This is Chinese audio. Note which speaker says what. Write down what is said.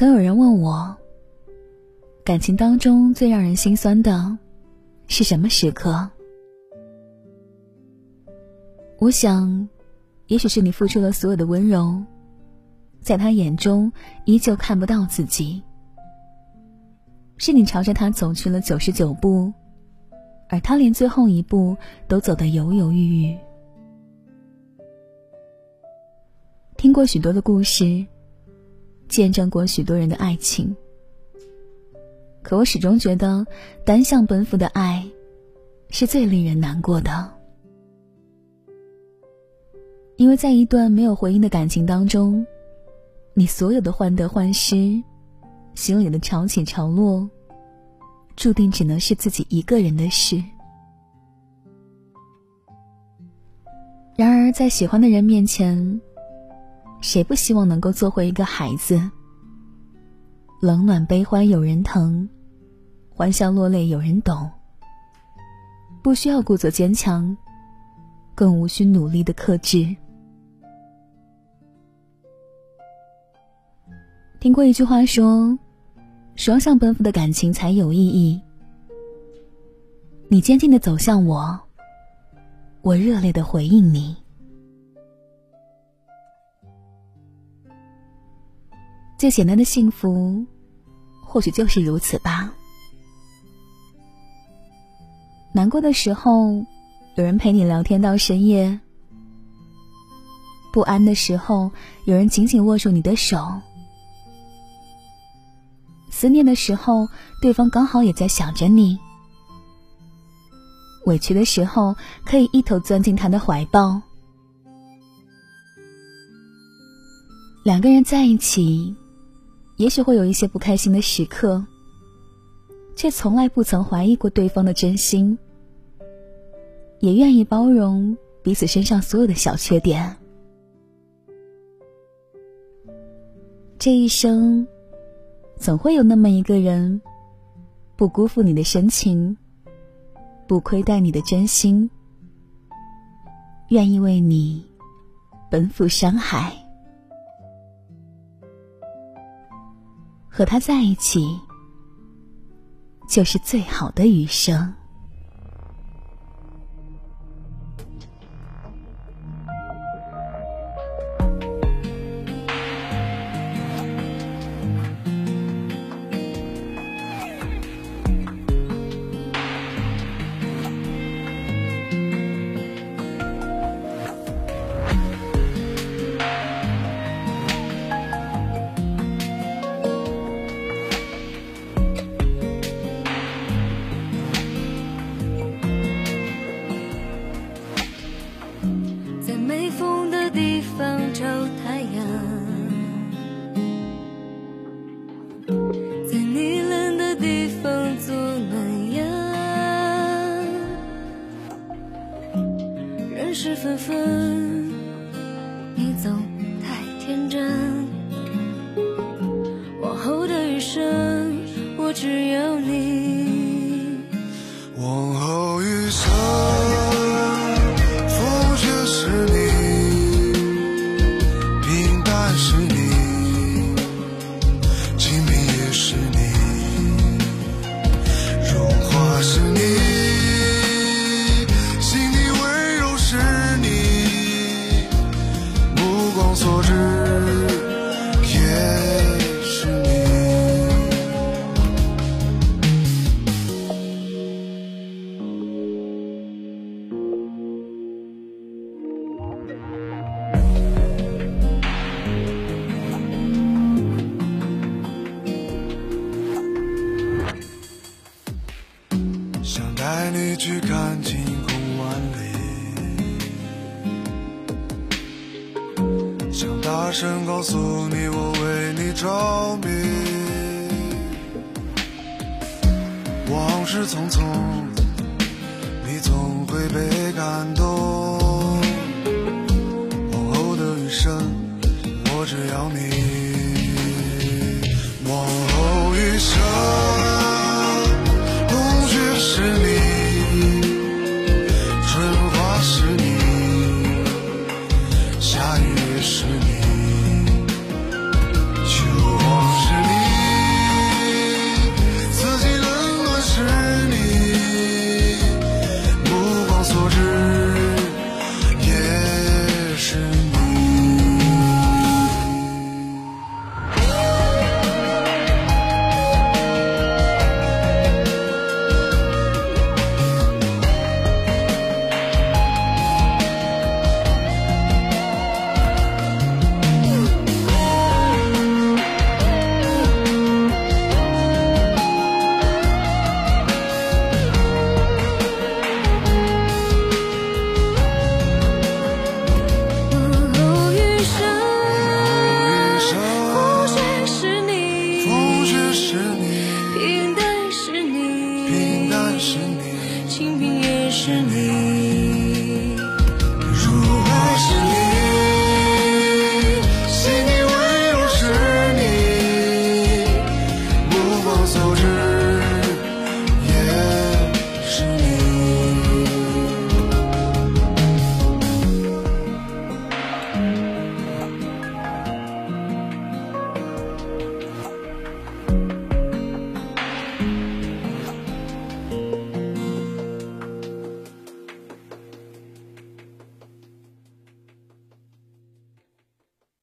Speaker 1: 曾有人问我，感情当中最让人心酸的是什么时刻？我想，也许是你付出了所有的温柔，在他眼中依旧看不到自己；是你朝着他走去了九十九步，而他连最后一步都走得犹犹豫豫。听过许多的故事。见证过许多人的爱情，可我始终觉得单向奔赴的爱是最令人难过的，因为在一段没有回应的感情当中，你所有的患得患失，心里的潮起潮落，注定只能是自己一个人的事。然而，在喜欢的人面前。谁不希望能够做回一个孩子？冷暖悲欢有人疼，欢笑落泪有人懂。不需要故作坚强，更无需努力的克制。听过一句话说：“双向奔赴的感情才有意义。”你坚定的走向我，我热烈的回应你。最简单的幸福，或许就是如此吧。难过的时候，有人陪你聊天到深夜；不安的时候，有人紧紧握住你的手；思念的时候，对方刚好也在想着你；委屈的时候，可以一头钻进他的怀抱。两个人在一起。也许会有一些不开心的时刻，却从来不曾怀疑过对方的真心，也愿意包容彼此身上所有的小缺点。这一生，总会有那么一个人，不辜负你的深情，不亏待你的真心，愿意为你奔赴山海。和他在一起，就是最好的余生。
Speaker 2: 嗯，你总太天真，往后的余生，我只有你。
Speaker 3: 你去看晴空万里，想大声告诉你我为你着迷。往事匆匆，你总会被感动。是你。